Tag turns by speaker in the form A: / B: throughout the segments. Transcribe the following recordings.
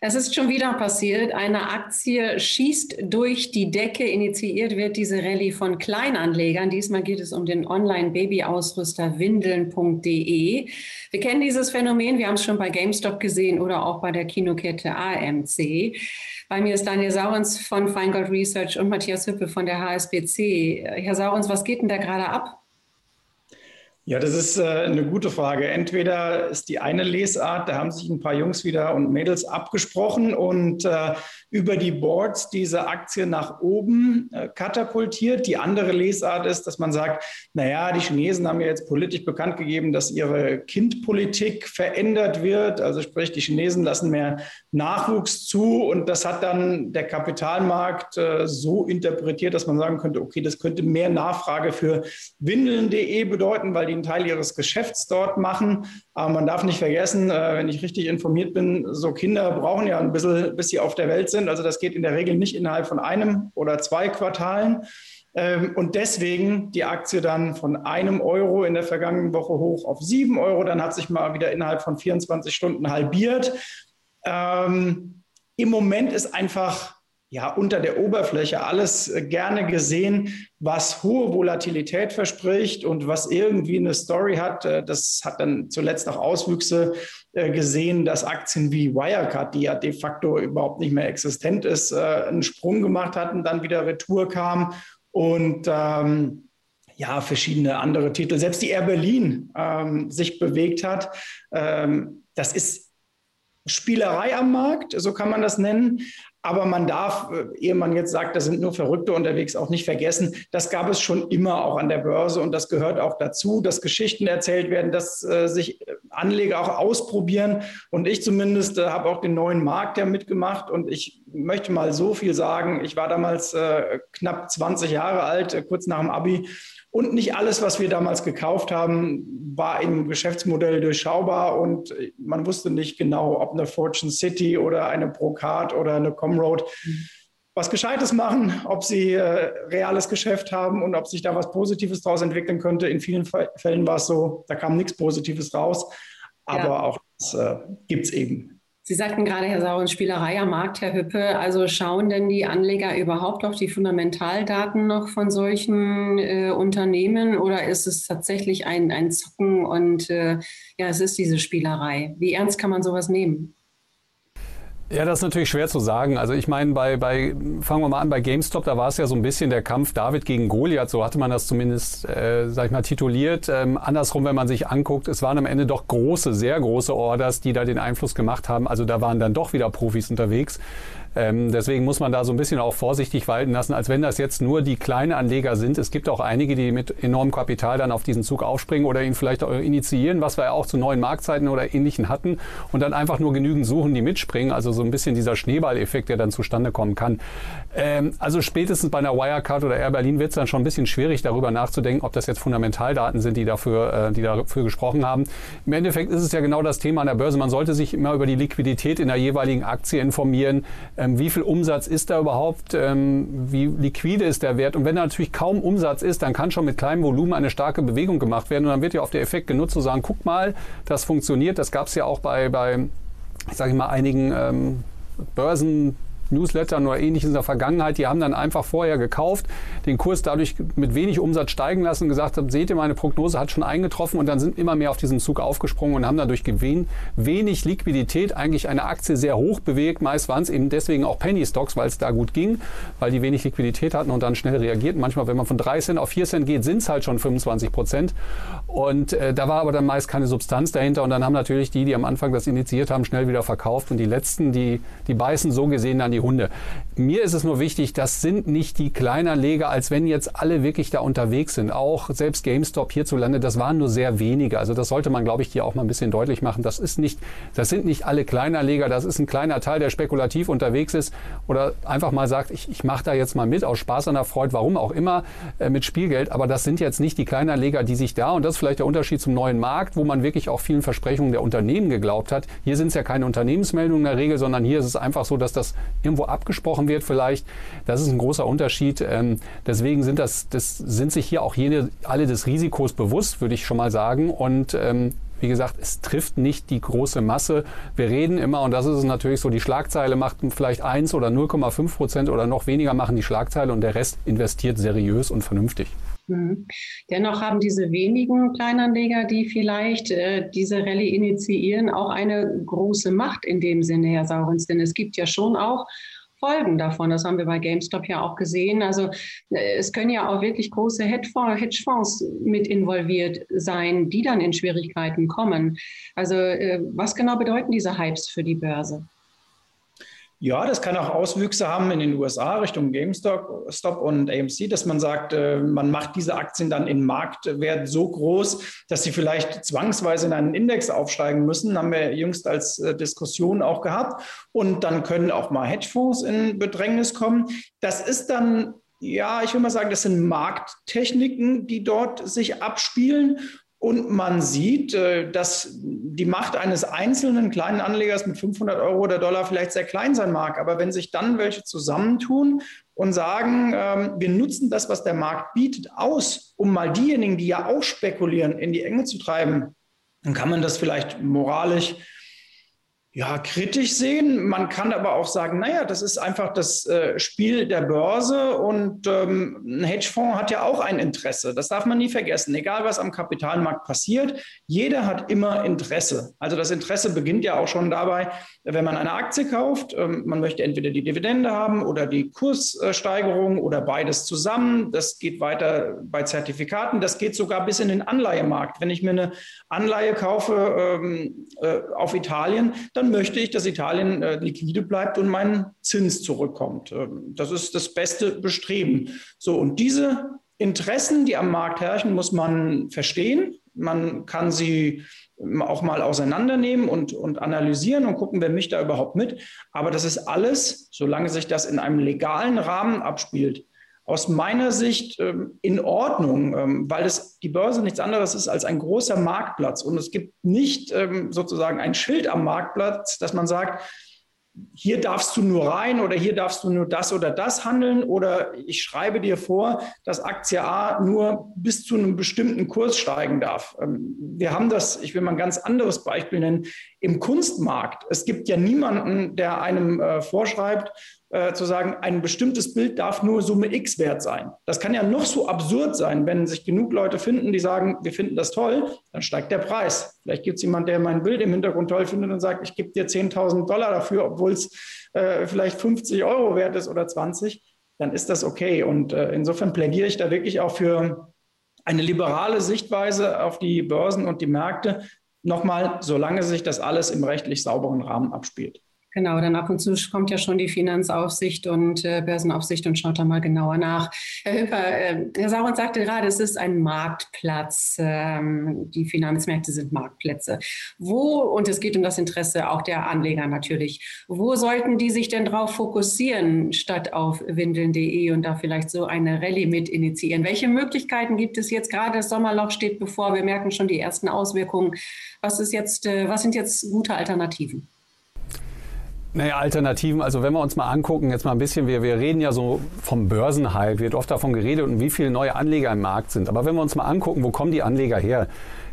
A: Es ist schon wieder passiert. Eine Aktie schießt durch die Decke. Initiiert wird diese Rallye von Kleinanlegern. Diesmal geht es um den Online-Baby-Ausrüster windeln.de. Wir kennen dieses Phänomen. Wir haben es schon bei GameStop gesehen oder auch bei der Kinokette AMC. Bei mir ist Daniel Saurens von Feingold Research und Matthias Hüppe von der HSBC. Herr Saurens, was geht denn da gerade ab?
B: Ja, das ist äh, eine gute Frage. Entweder ist die eine Lesart, da haben sich ein paar Jungs wieder und Mädels abgesprochen und äh, über die Boards diese Aktie nach oben äh, katapultiert. Die andere Lesart ist, dass man sagt, naja, die Chinesen haben ja jetzt politisch bekannt gegeben, dass ihre Kindpolitik verändert wird. Also sprich, die Chinesen lassen mehr Nachwuchs zu und das hat dann der Kapitalmarkt so interpretiert, dass man sagen könnte, okay, das könnte mehr Nachfrage für windeln.de bedeuten, weil die einen Teil ihres Geschäfts dort machen. Aber man darf nicht vergessen, äh, wenn ich richtig informiert bin, so Kinder brauchen ja ein bisschen, bis sie auf der Welt sind. Also das geht in der Regel nicht innerhalb von einem oder zwei Quartalen. Ähm, und deswegen die Aktie dann von einem Euro in der vergangenen Woche hoch auf sieben Euro. Dann hat sich mal wieder innerhalb von 24 Stunden halbiert. Ähm, Im Moment ist einfach ja, unter der Oberfläche alles äh, gerne gesehen, was hohe Volatilität verspricht und was irgendwie eine Story hat. Äh, das hat dann zuletzt auch Auswüchse äh, gesehen, dass Aktien wie Wirecard, die ja de facto überhaupt nicht mehr existent ist, einen Sprung gemacht hatten, dann wieder Retour kam und ähm, ja, verschiedene andere Titel, selbst die Air Berlin ähm, sich bewegt hat. Ähm, das ist Spielerei am Markt, so kann man das nennen. Aber man darf, äh, ehe man jetzt sagt, da sind nur Verrückte unterwegs, auch nicht vergessen, das gab es schon immer auch an der Börse und das gehört auch dazu, dass Geschichten erzählt werden, dass äh, sich Anleger auch ausprobieren. Und ich zumindest äh, habe auch den neuen Markt ja mitgemacht und ich möchte mal so viel sagen. Ich war damals äh, knapp 20 Jahre alt, äh, kurz nach dem Abi und nicht alles, was wir damals gekauft haben, war im Geschäftsmodell durchschaubar und man wusste nicht genau, ob eine Fortune City oder eine Procard oder eine Comroad was Gescheites machen, ob sie äh, reales Geschäft haben und ob sich da was Positives daraus entwickeln könnte. In vielen Fällen war es so, da kam nichts Positives raus, aber ja. auch das äh, gibt es eben.
A: Sie sagten gerade, Herr Sauren, Spielerei am Markt, Herr Hüppe. Also schauen denn die Anleger überhaupt auf die Fundamentaldaten noch von solchen äh, Unternehmen oder ist es tatsächlich ein, ein Zocken und äh, ja, es ist diese Spielerei? Wie ernst kann man sowas nehmen?
C: Ja, das ist natürlich schwer zu sagen. Also ich meine, bei, bei fangen wir mal an, bei GameStop, da war es ja so ein bisschen der Kampf David gegen Goliath, so hatte man das zumindest, äh, sag ich mal, tituliert. Ähm, andersrum, wenn man sich anguckt, es waren am Ende doch große, sehr große Orders, die da den Einfluss gemacht haben. Also da waren dann doch wieder Profis unterwegs. Ähm, deswegen muss man da so ein bisschen auch vorsichtig walten lassen, als wenn das jetzt nur die kleinen Anleger sind. Es gibt auch einige, die mit enormem Kapital dann auf diesen Zug aufspringen oder ihn vielleicht auch initiieren, was wir ja auch zu neuen Marktzeiten oder ähnlichen hatten und dann einfach nur genügend suchen, die mitspringen. Also so ein bisschen dieser Schneeballeffekt, der dann zustande kommen kann. Ähm, also spätestens bei einer Wirecard oder Air Berlin wird es dann schon ein bisschen schwierig, darüber nachzudenken, ob das jetzt Fundamentaldaten sind, die dafür, äh, die dafür gesprochen haben. Im Endeffekt ist es ja genau das Thema an der Börse. Man sollte sich immer über die Liquidität in der jeweiligen Aktie informieren. Äh, ähm, wie viel Umsatz ist da überhaupt, ähm, wie liquide ist der Wert. Und wenn da natürlich kaum Umsatz ist, dann kann schon mit kleinem Volumen eine starke Bewegung gemacht werden. Und dann wird ja auch der Effekt genutzt zu sagen, guck mal, das funktioniert. Das gab es ja auch bei, bei sage ich mal, einigen ähm, Börsen. Newslettern oder ähnliches in der Vergangenheit, die haben dann einfach vorher gekauft, den Kurs dadurch mit wenig Umsatz steigen lassen gesagt seht ihr, meine Prognose hat schon eingetroffen und dann sind immer mehr auf diesen Zug aufgesprungen und haben dadurch gewinn, wenig Liquidität eigentlich eine Aktie sehr hoch bewegt. Meist waren es eben deswegen auch Penny Stocks, weil es da gut ging, weil die wenig Liquidität hatten und dann schnell reagierten. Manchmal, wenn man von 3 Cent auf 4 Cent geht, sind es halt schon 25 Prozent. Und äh, da war aber dann meist keine Substanz dahinter und dann haben natürlich die, die am Anfang das initiiert haben, schnell wieder verkauft und die letzten, die, die beißen so gesehen dann die Hunde. Mir ist es nur wichtig, das sind nicht die Kleinanleger, als wenn jetzt alle wirklich da unterwegs sind. Auch selbst GameStop hierzulande, das waren nur sehr wenige. Also das sollte man, glaube ich, hier auch mal ein bisschen deutlich machen. Das ist nicht, das sind nicht alle Kleinanleger, das ist ein kleiner Teil, der spekulativ unterwegs ist oder einfach mal sagt, ich, ich mache da jetzt mal mit aus Spaß an Freude, warum auch immer, äh, mit Spielgeld. Aber das sind jetzt nicht die Kleinanleger, die sich da, und das ist vielleicht der Unterschied zum neuen Markt, wo man wirklich auch vielen Versprechungen der Unternehmen geglaubt hat. Hier sind es ja keine Unternehmensmeldungen in der Regel, sondern hier ist es einfach so, dass das irgendwo ab abgesprochen wird vielleicht. Das ist ein großer Unterschied. Ähm, deswegen sind, das, das, sind sich hier auch jene alle des Risikos bewusst, würde ich schon mal sagen. Und ähm, wie gesagt, es trifft nicht die große Masse. Wir reden immer, und das ist natürlich so, die Schlagzeile macht vielleicht 1 oder 0,5 Prozent oder noch weniger machen die Schlagzeile und der Rest investiert seriös und vernünftig.
A: Mhm. Dennoch haben diese wenigen Kleinanleger, die vielleicht äh, diese Rallye initiieren, auch eine große Macht in dem Sinne, Herr Saurens. Denn es gibt ja schon auch Folgen davon. Das haben wir bei GameStop ja auch gesehen. Also äh, es können ja auch wirklich große Hedgefonds mit involviert sein, die dann in Schwierigkeiten kommen. Also äh, was genau bedeuten diese Hypes für die Börse?
B: Ja, das kann auch Auswüchse haben in den USA Richtung GameStop Stop und AMC, dass man sagt, äh, man macht diese Aktien dann in Marktwert so groß, dass sie vielleicht zwangsweise in einen Index aufsteigen müssen. Haben wir jüngst als äh, Diskussion auch gehabt. Und dann können auch mal Hedgefonds in Bedrängnis kommen. Das ist dann ja, ich will mal sagen, das sind Markttechniken, die dort sich abspielen. Und man sieht, äh, dass die Macht eines einzelnen kleinen Anlegers mit 500 Euro oder Dollar vielleicht sehr klein sein mag. Aber wenn sich dann welche zusammentun und sagen, ähm, wir nutzen das, was der Markt bietet, aus, um mal diejenigen, die ja auch spekulieren, in die Enge zu treiben, dann kann man das vielleicht moralisch ja, kritisch sehen. Man kann aber auch sagen, naja, das ist einfach das äh, Spiel der Börse und ähm, ein Hedgefonds hat ja auch ein Interesse. Das darf man nie vergessen. Egal, was am Kapitalmarkt passiert, jeder hat immer Interesse. Also das Interesse beginnt ja auch schon dabei, wenn man eine Aktie kauft. Ähm, man möchte entweder die Dividende haben oder die Kurssteigerung oder beides zusammen. Das geht weiter bei Zertifikaten. Das geht sogar bis in den Anleihemarkt. Wenn ich mir eine Anleihe kaufe ähm, äh, auf Italien, dann dann möchte ich, dass Italien äh, liquide bleibt und mein Zins zurückkommt. Ähm, das ist das beste Bestreben. So, und diese Interessen, die am Markt herrschen, muss man verstehen. Man kann sie ähm, auch mal auseinandernehmen und, und analysieren und gucken, wer mich da überhaupt mit. Aber das ist alles, solange sich das in einem legalen Rahmen abspielt, aus meiner Sicht ähm, in Ordnung, ähm, weil es die Börse nichts anderes ist als ein großer Marktplatz. Und es gibt nicht ähm, sozusagen ein Schild am Marktplatz, dass man sagt, hier darfst du nur rein oder hier darfst du nur das oder das handeln oder ich schreibe dir vor, dass Aktie A nur bis zu einem bestimmten Kurs steigen darf. Ähm, wir haben das, ich will mal ein ganz anderes Beispiel nennen, im Kunstmarkt. Es gibt ja niemanden, der einem äh, vorschreibt, äh, zu sagen, ein bestimmtes Bild darf nur Summe X wert sein. Das kann ja noch so absurd sein, wenn sich genug Leute finden, die sagen, wir finden das toll, dann steigt der Preis. Vielleicht gibt es jemanden, der mein Bild im Hintergrund toll findet und sagt, ich gebe dir 10.000 Dollar dafür, obwohl es äh, vielleicht 50 Euro wert ist oder 20, dann ist das okay. Und äh, insofern plädiere ich da wirklich auch für eine liberale Sichtweise auf die Börsen und die Märkte. Nochmal, solange sich das alles im rechtlich sauberen Rahmen abspielt.
A: Genau, dann ab und zu kommt ja schon die Finanzaufsicht und äh, Börsenaufsicht und schaut da mal genauer nach. Herr Hüpper, äh, Herr Sauron sagte gerade, es ist ein Marktplatz. Ähm, die Finanzmärkte sind Marktplätze. Wo, und es geht um das Interesse auch der Anleger natürlich, wo sollten die sich denn drauf fokussieren, statt auf windeln.de und da vielleicht so eine Rallye mit initiieren? Welche Möglichkeiten gibt es jetzt gerade? Das Sommerloch steht bevor. Wir merken schon die ersten Auswirkungen. Was, ist jetzt, äh, was sind jetzt gute Alternativen?
C: Naja, Alternativen, also wenn wir uns mal angucken, jetzt mal ein bisschen, wir, wir reden ja so vom Börsenhype, wird oft davon geredet und wie viele neue Anleger im Markt sind. Aber wenn wir uns mal angucken, wo kommen die Anleger her?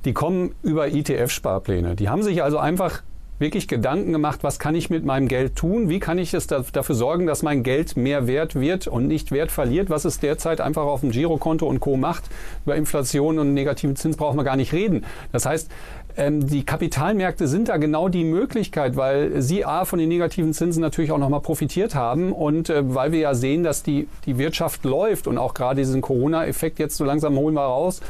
C: Die kommen über ETF-Sparpläne. Die haben sich also einfach wirklich Gedanken gemacht, was kann ich mit meinem Geld tun? Wie kann ich es da, dafür sorgen, dass mein Geld mehr wert wird und nicht Wert verliert, was es derzeit einfach auf dem Girokonto und Co. macht? Über Inflation und negativen Zins brauchen wir gar nicht reden. Das heißt, ähm, die Kapitalmärkte sind da genau die Möglichkeit, weil sie A von den negativen Zinsen natürlich auch nochmal profitiert haben und äh, weil wir ja sehen, dass die, die Wirtschaft läuft und auch gerade diesen Corona-Effekt jetzt so langsam holen wir raus.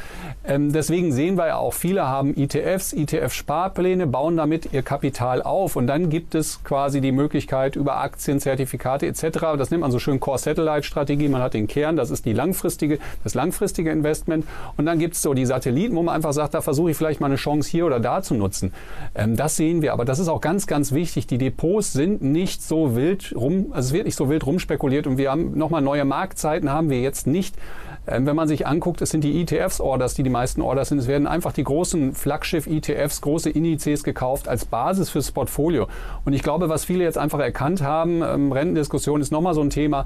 C: Ähm, deswegen sehen wir ja auch, viele haben ETFs, ETF-Sparpläne, bauen damit ihr Kapital auf und dann gibt es quasi die Möglichkeit über Aktien, Zertifikate etc. Das nennt man so schön Core-Satellite-Strategie. Man hat den Kern, das ist die langfristige, das langfristige Investment und dann gibt es so die Satelliten, wo man einfach sagt, da versuche ich vielleicht mal eine Chance hier oder oder da zu nutzen. Ähm, das sehen wir. Aber das ist auch ganz, ganz wichtig. Die Depots sind nicht so wild rum, also es wird nicht so wild rumspekuliert und wir haben nochmal neue Marktzeiten haben wir jetzt nicht. Ähm, wenn man sich anguckt, es sind die ETFs-Orders, die die meisten Orders sind. Es werden einfach die großen Flaggschiff-ETFs, große Indizes gekauft als Basis fürs Portfolio. Und ich glaube, was viele jetzt einfach erkannt haben, ähm, Rentendiskussion ist nochmal so ein Thema,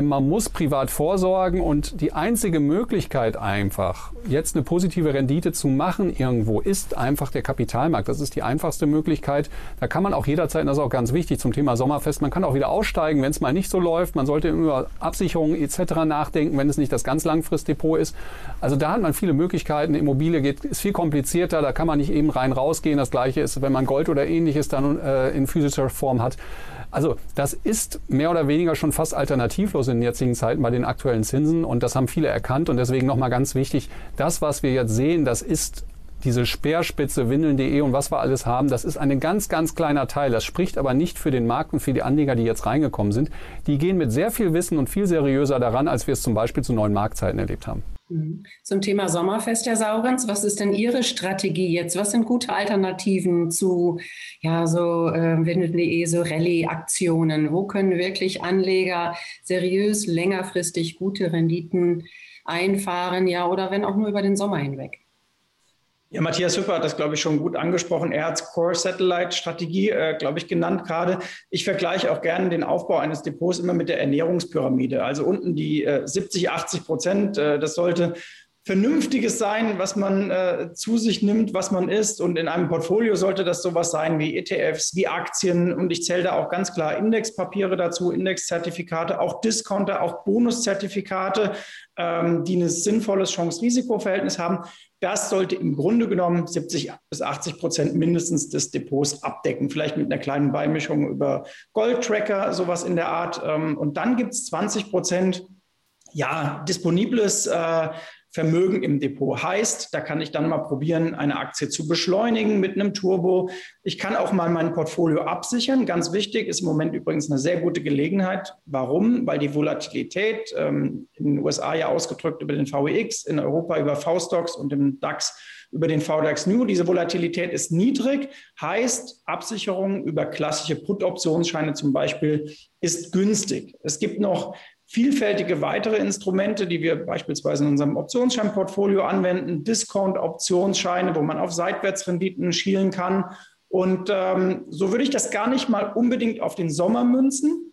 C: man muss privat vorsorgen und die einzige Möglichkeit einfach, jetzt eine positive Rendite zu machen irgendwo, ist einfach der Kapitalmarkt. Das ist die einfachste Möglichkeit. Da kann man auch jederzeit, das ist auch ganz wichtig zum Thema Sommerfest, man kann auch wieder aussteigen, wenn es mal nicht so läuft. Man sollte über Absicherungen etc. nachdenken, wenn es nicht das ganz Langfristdepot ist. Also da hat man viele Möglichkeiten. Immobilie geht, ist viel komplizierter, da kann man nicht eben rein rausgehen. Das gleiche ist, wenn man Gold oder ähnliches dann äh, in physischer Form hat. Also das ist mehr oder weniger schon fast alternativlos in den jetzigen Zeiten bei den aktuellen Zinsen und das haben viele erkannt und deswegen nochmal ganz wichtig, das, was wir jetzt sehen, das ist diese Speerspitze, windeln.de und was wir alles haben, das ist ein ganz, ganz kleiner Teil. Das spricht aber nicht für den Markt und für die Anleger, die jetzt reingekommen sind. Die gehen mit sehr viel Wissen und viel seriöser daran, als wir es zum Beispiel zu neuen Marktzeiten erlebt haben.
A: Mhm. Zum Thema Sommerfest, Herr Saurenz, was ist denn Ihre Strategie jetzt? Was sind gute Alternativen zu ja, so äh, Windeln.de, so Rallye-Aktionen? Wo können wirklich Anleger seriös, längerfristig gute Renditen einfahren, ja, oder wenn auch nur über den Sommer hinweg?
B: Ja, Matthias Hüpper hat das, glaube ich, schon gut angesprochen. Er hat Core-Satellite-Strategie, äh, glaube ich, genannt gerade. Ich vergleiche auch gerne den Aufbau eines Depots immer mit der Ernährungspyramide. Also unten die äh, 70, 80 Prozent, äh, das sollte Vernünftiges sein, was man äh, zu sich nimmt, was man isst. Und in einem Portfolio sollte das sowas sein wie ETFs, wie Aktien. Und ich zähle da auch ganz klar Indexpapiere dazu, Indexzertifikate, auch Discounter, auch Bonuszertifikate, ähm, die ein sinnvolles Chance-Risiko-Verhältnis haben. Das sollte im Grunde genommen 70 bis 80 Prozent mindestens des Depots abdecken. Vielleicht mit einer kleinen Beimischung über Goldtracker, sowas in der Art. Ähm, und dann gibt es 20 Prozent ja, disponibles äh, Vermögen im Depot heißt, da kann ich dann mal probieren, eine Aktie zu beschleunigen mit einem Turbo. Ich kann auch mal mein Portfolio absichern. Ganz wichtig ist im Moment übrigens eine sehr gute Gelegenheit. Warum? Weil die Volatilität ähm, in den USA ja ausgedrückt über den VEX, in Europa über V-Stocks und im DAX über den VDAX New. Diese Volatilität ist niedrig, heißt Absicherung über klassische Put-Optionsscheine zum Beispiel ist günstig. Es gibt noch vielfältige weitere Instrumente, die wir beispielsweise in unserem Optionsscheinportfolio anwenden, Discount-Optionsscheine, wo man auf Seitwärtsrenditen schielen kann. Und ähm, so würde ich das gar nicht mal unbedingt auf den Sommer münzen,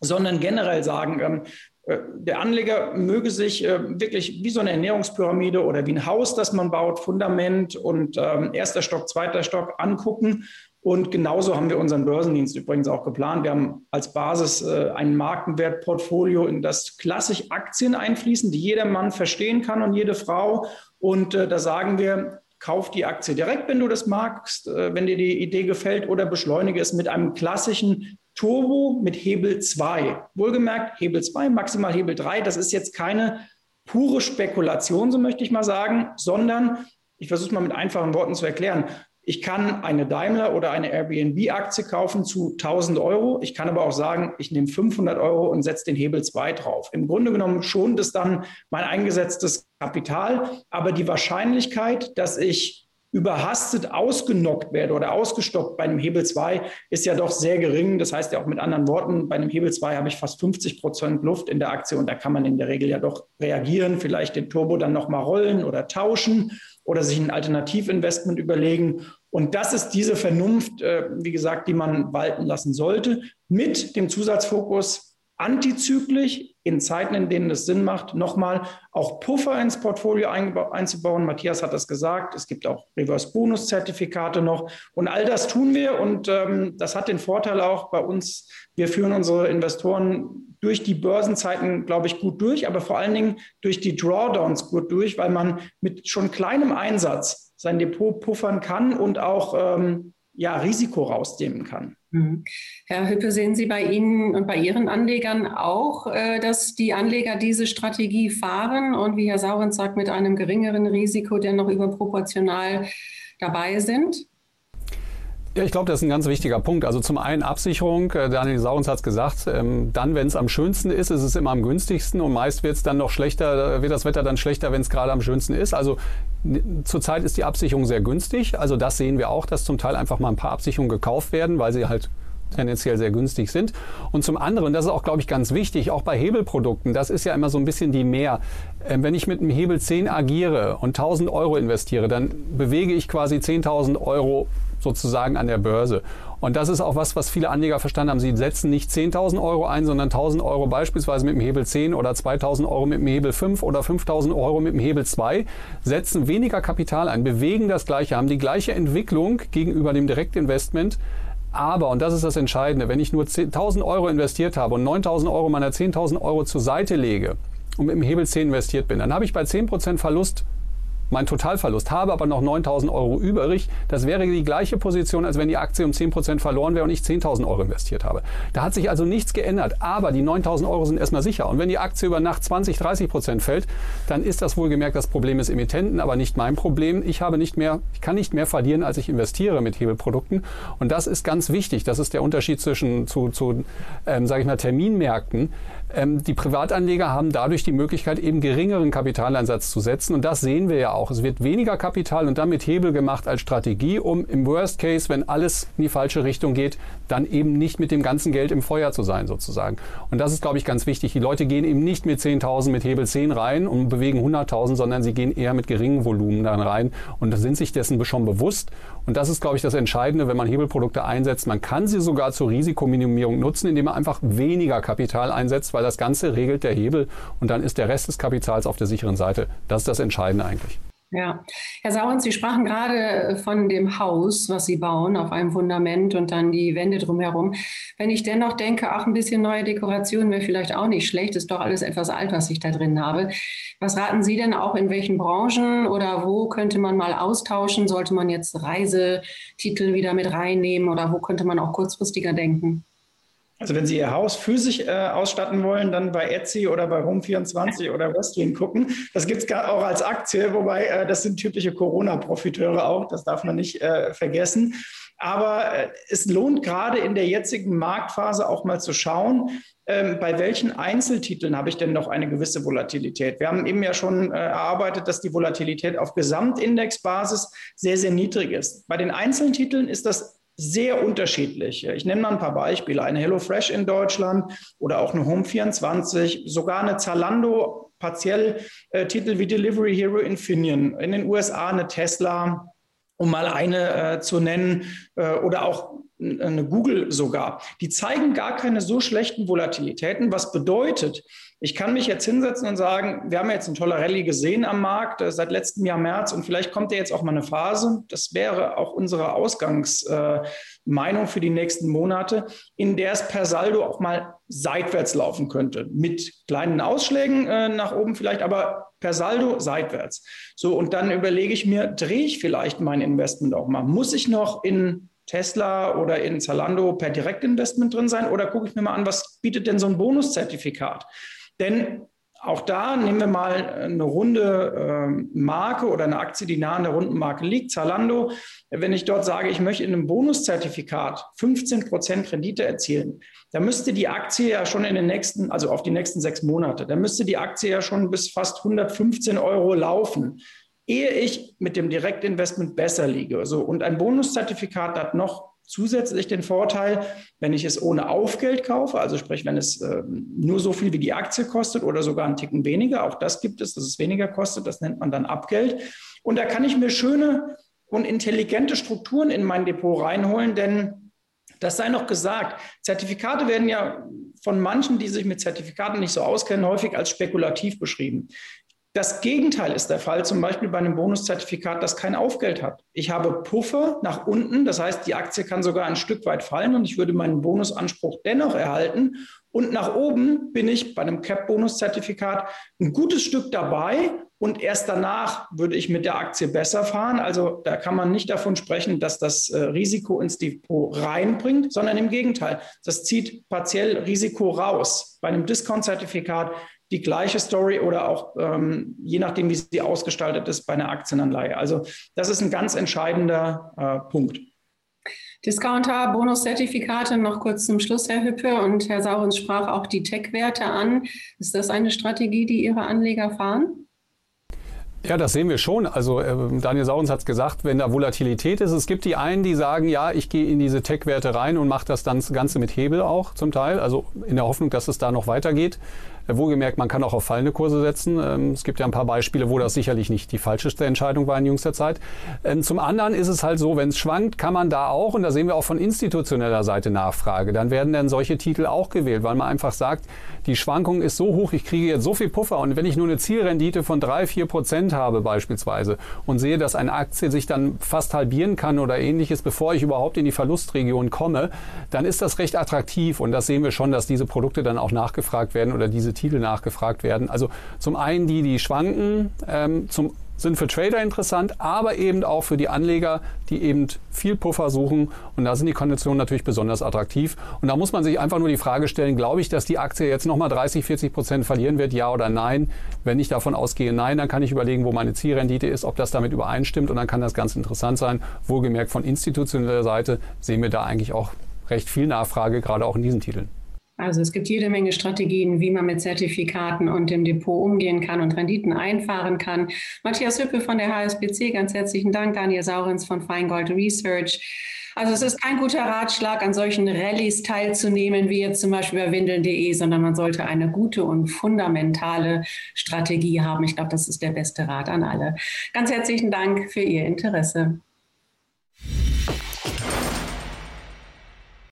B: sondern generell sagen, ähm, äh, der Anleger möge sich äh, wirklich wie so eine Ernährungspyramide oder wie ein Haus, das man baut, Fundament und ähm, erster Stock, zweiter Stock angucken und genauso haben wir unseren Börsendienst übrigens auch geplant. Wir haben als Basis äh, ein Markenwertportfolio, in das klassisch Aktien einfließen, die jeder Mann verstehen kann und jede Frau. Und äh, da sagen wir, kauf die Aktie direkt, wenn du das magst, äh, wenn dir die Idee gefällt, oder beschleunige es mit einem klassischen Turbo mit Hebel 2. Wohlgemerkt, Hebel 2, maximal Hebel 3. Das ist jetzt keine pure Spekulation, so möchte ich mal sagen, sondern ich versuche es mal mit einfachen Worten zu erklären. Ich kann eine Daimler oder eine Airbnb-Aktie kaufen zu 1000 Euro. Ich kann aber auch sagen, ich nehme 500 Euro und setze den Hebel 2 drauf. Im Grunde genommen schont es dann mein eingesetztes Kapital. Aber die Wahrscheinlichkeit, dass ich überhastet ausgenockt werde oder ausgestoppt bei einem Hebel 2 ist ja doch sehr gering. Das heißt ja auch mit anderen Worten, bei einem Hebel 2 habe ich fast 50 Prozent Luft in der Aktie und da kann man in der Regel ja doch reagieren, vielleicht den Turbo dann nochmal rollen oder tauschen oder sich ein Alternativinvestment überlegen. Und das ist diese Vernunft, äh, wie gesagt, die man walten lassen sollte, mit dem Zusatzfokus antizyklisch in Zeiten, in denen es Sinn macht, nochmal auch Puffer ins Portfolio einzubauen. Matthias hat das gesagt. Es gibt auch Reverse-Bonus-Zertifikate noch. Und all das tun wir. Und ähm, das hat den Vorteil auch bei uns. Wir führen unsere Investoren durch die Börsenzeiten, glaube ich, gut durch, aber vor allen Dingen durch die Drawdowns gut durch, weil man mit schon kleinem Einsatz sein Depot puffern kann und auch ähm, ja, Risiko rausnehmen kann.
A: Mhm. Herr Hüppe, sehen Sie bei Ihnen und bei Ihren Anlegern auch, äh, dass die Anleger diese Strategie fahren und wie Herr Saurens sagt, mit einem geringeren Risiko dennoch überproportional dabei sind?
C: Ja, ich glaube, das ist ein ganz wichtiger Punkt. Also zum einen Absicherung. Äh, Daniel Saurens hat es gesagt. Ähm, dann, wenn es am schönsten ist, ist es immer am günstigsten und meist wird es dann noch schlechter, wird das Wetter dann schlechter, wenn es gerade am schönsten ist. Also zurzeit ist die Absicherung sehr günstig. Also das sehen wir auch, dass zum Teil einfach mal ein paar Absicherungen gekauft werden, weil sie halt tendenziell sehr günstig sind. Und zum anderen, das ist auch, glaube ich, ganz wichtig, auch bei Hebelprodukten, das ist ja immer so ein bisschen die Mehr. Ähm, wenn ich mit einem Hebel 10 agiere und 1000 Euro investiere, dann bewege ich quasi 10.000 Euro sozusagen an der Börse. Und das ist auch was, was viele Anleger verstanden haben. Sie setzen nicht 10.000 Euro ein, sondern 1.000 Euro beispielsweise mit dem Hebel 10 oder 2.000 Euro mit dem Hebel 5 oder 5.000 Euro mit dem Hebel 2, setzen weniger Kapital ein, bewegen das Gleiche, haben die gleiche Entwicklung gegenüber dem Direktinvestment. Aber, und das ist das Entscheidende, wenn ich nur 1.000 Euro investiert habe und 9.000 Euro meiner 10.000 Euro zur Seite lege und mit dem Hebel 10 investiert bin, dann habe ich bei 10% Verlust mein Totalverlust, habe aber noch 9.000 Euro übrig. Das wäre die gleiche Position, als wenn die Aktie um 10% verloren wäre und ich 10.000 Euro investiert habe. Da hat sich also nichts geändert, aber die 9.000 Euro sind erstmal sicher. Und wenn die Aktie über Nacht 20, 30% fällt, dann ist das wohlgemerkt das Problem des Emittenten, aber nicht mein Problem. Ich habe nicht mehr, ich kann nicht mehr verlieren, als ich investiere mit Hebelprodukten. Und das ist ganz wichtig. Das ist der Unterschied zwischen zu, zu ähm, sage ich mal, Terminmärkten. Ähm, die Privatanleger haben dadurch die Möglichkeit, eben geringeren Kapitaleinsatz zu setzen. Und das sehen wir ja auch. Es wird weniger Kapital und damit Hebel gemacht als Strategie, um im Worst Case, wenn alles in die falsche Richtung geht, dann eben nicht mit dem ganzen Geld im Feuer zu sein sozusagen. Und das ist, glaube ich, ganz wichtig. Die Leute gehen eben nicht mit 10.000 mit Hebel 10 rein und bewegen 100.000, sondern sie gehen eher mit geringen Volumen dann rein und sind sich dessen schon bewusst. Und das ist, glaube ich, das Entscheidende, wenn man Hebelprodukte einsetzt. Man kann sie sogar zur Risikominimierung nutzen, indem man einfach weniger Kapital einsetzt, weil das Ganze regelt der Hebel und dann ist der Rest des Kapitals auf der sicheren Seite. Das ist das Entscheidende eigentlich.
A: Ja, Herr Sauens, Sie sprachen gerade von dem Haus, was Sie bauen, auf einem Fundament und dann die Wände drumherum. Wenn ich dennoch denke, ach, ein bisschen neue Dekoration wäre vielleicht auch nicht schlecht, ist doch alles etwas alt, was ich da drin habe. Was raten Sie denn auch, in welchen Branchen oder wo könnte man mal austauschen? Sollte man jetzt Reisetitel wieder mit reinnehmen oder wo könnte man auch kurzfristiger denken?
B: Also wenn Sie Ihr Haus physisch äh, ausstatten wollen, dann bei Etsy oder bei Home24 oder Westwing gucken. Das gibt es auch als Aktie, wobei äh, das sind typische Corona-Profiteure auch, das darf man nicht äh, vergessen. Aber äh, es lohnt gerade in der jetzigen Marktphase auch mal zu schauen, ähm, bei welchen Einzeltiteln habe ich denn noch eine gewisse Volatilität? Wir haben eben ja schon äh, erarbeitet, dass die Volatilität auf Gesamtindexbasis sehr, sehr niedrig ist. Bei den Einzeltiteln ist das sehr unterschiedlich. Ich nenne mal ein paar Beispiele. Eine HelloFresh in Deutschland oder auch eine Home24, sogar eine Zalando, partiell äh, Titel wie Delivery Hero Infineon, in den USA eine Tesla, um mal eine äh, zu nennen, äh, oder auch eine Google sogar. Die zeigen gar keine so schlechten Volatilitäten, was bedeutet, ich kann mich jetzt hinsetzen und sagen, wir haben jetzt eine tolle Rallye gesehen am Markt äh, seit letztem Jahr März und vielleicht kommt ja jetzt auch mal eine Phase, das wäre auch unsere Ausgangsmeinung äh, für die nächsten Monate, in der es per Saldo auch mal seitwärts laufen könnte. Mit kleinen Ausschlägen äh, nach oben vielleicht, aber per Saldo seitwärts. So, und dann überlege ich mir, drehe ich vielleicht mein Investment auch mal? Muss ich noch in Tesla oder in Zalando per Direktinvestment drin sein oder gucke ich mir mal an, was bietet denn so ein Bonuszertifikat? Denn auch da nehmen wir mal eine runde äh, Marke oder eine Aktie, die nah an der runden Marke liegt, Zalando. Wenn ich dort sage, ich möchte in einem Bonuszertifikat 15 Prozent Rendite erzielen, dann müsste die Aktie ja schon in den nächsten, also auf die nächsten sechs Monate, dann müsste die Aktie ja schon bis fast 115 Euro laufen, ehe ich mit dem Direktinvestment besser liege. So, und ein Bonuszertifikat hat noch zusätzlich den Vorteil, wenn ich es ohne Aufgeld kaufe, also sprich, wenn es äh, nur so viel wie die Aktie kostet oder sogar einen Ticken weniger, auch das gibt es, dass es weniger kostet, das nennt man dann Abgeld. Und da kann ich mir schöne und intelligente Strukturen in mein Depot reinholen, denn das sei noch gesagt, Zertifikate werden ja von manchen, die sich mit Zertifikaten nicht so auskennen, häufig als spekulativ beschrieben. Das Gegenteil ist der Fall, zum Beispiel bei einem Bonuszertifikat, das kein Aufgeld hat. Ich habe Puffer nach unten, das heißt, die Aktie kann sogar ein Stück weit fallen und ich würde meinen Bonusanspruch dennoch erhalten. Und nach oben bin ich bei einem Cap-Bonuszertifikat ein gutes Stück dabei und erst danach würde ich mit der Aktie besser fahren. Also da kann man nicht davon sprechen, dass das äh, Risiko ins Depot reinbringt, sondern im Gegenteil, das zieht partiell Risiko raus. Bei einem Discount-Zertifikat die gleiche Story oder auch ähm, je nachdem, wie sie ausgestaltet ist, bei einer Aktienanleihe. Also das ist ein ganz entscheidender äh, Punkt.
A: Discounter, Bonuszertifikate, noch kurz zum Schluss, Herr Hüppe. Und Herr Saurens sprach auch die Tech-Werte an. Ist das eine Strategie, die Ihre Anleger fahren?
C: Ja, das sehen wir schon. Also äh, Daniel Saurens hat es gesagt, wenn da Volatilität ist. Es gibt die einen, die sagen, ja, ich gehe in diese Tech-Werte rein und mache das dann das Ganze mit Hebel auch zum Teil. Also in der Hoffnung, dass es da noch weitergeht. Wohlgemerkt, man kann auch auf fallende Kurse setzen. Ähm, es gibt ja ein paar Beispiele, wo das sicherlich nicht die falscheste Entscheidung war in jüngster Zeit. Ähm, zum anderen ist es halt so, wenn es schwankt, kann man da auch, und da sehen wir auch von institutioneller Seite Nachfrage, dann werden dann solche Titel auch gewählt, weil man einfach sagt, die Schwankung ist so hoch, ich kriege jetzt so viel Puffer und wenn ich nur eine Zielrendite von drei, vier Prozent habe beispielsweise und sehe, dass eine Aktie sich dann fast halbieren kann oder ähnliches, bevor ich überhaupt in die Verlustregion komme, dann ist das recht attraktiv und das sehen wir schon, dass diese Produkte dann auch nachgefragt werden oder diese Titel nachgefragt werden. Also zum einen die, die schwanken, ähm, zum sind für Trader interessant, aber eben auch für die Anleger, die eben viel Puffer suchen. Und da sind die Konditionen natürlich besonders attraktiv. Und da muss man sich einfach nur die Frage stellen, glaube ich, dass die Aktie jetzt nochmal 30, 40 Prozent verlieren wird, ja oder nein? Wenn ich davon ausgehe, nein, dann kann ich überlegen, wo meine Zielrendite ist, ob das damit übereinstimmt. Und dann kann das ganz interessant sein. Wohlgemerkt von institutioneller Seite sehen wir da eigentlich auch recht viel Nachfrage, gerade auch in diesen Titeln.
A: Also es gibt jede Menge Strategien, wie man mit Zertifikaten und dem Depot umgehen kann und Renditen einfahren kann. Matthias Hüppe von der HSBC, ganz herzlichen Dank. Daniel Saurens von Feingold Research. Also es ist kein guter Ratschlag, an solchen Rallyes teilzunehmen, wie jetzt zum Beispiel bei windeln.de, sondern man sollte eine gute und fundamentale Strategie haben. Ich glaube, das ist der beste Rat an alle. Ganz herzlichen Dank für Ihr Interesse.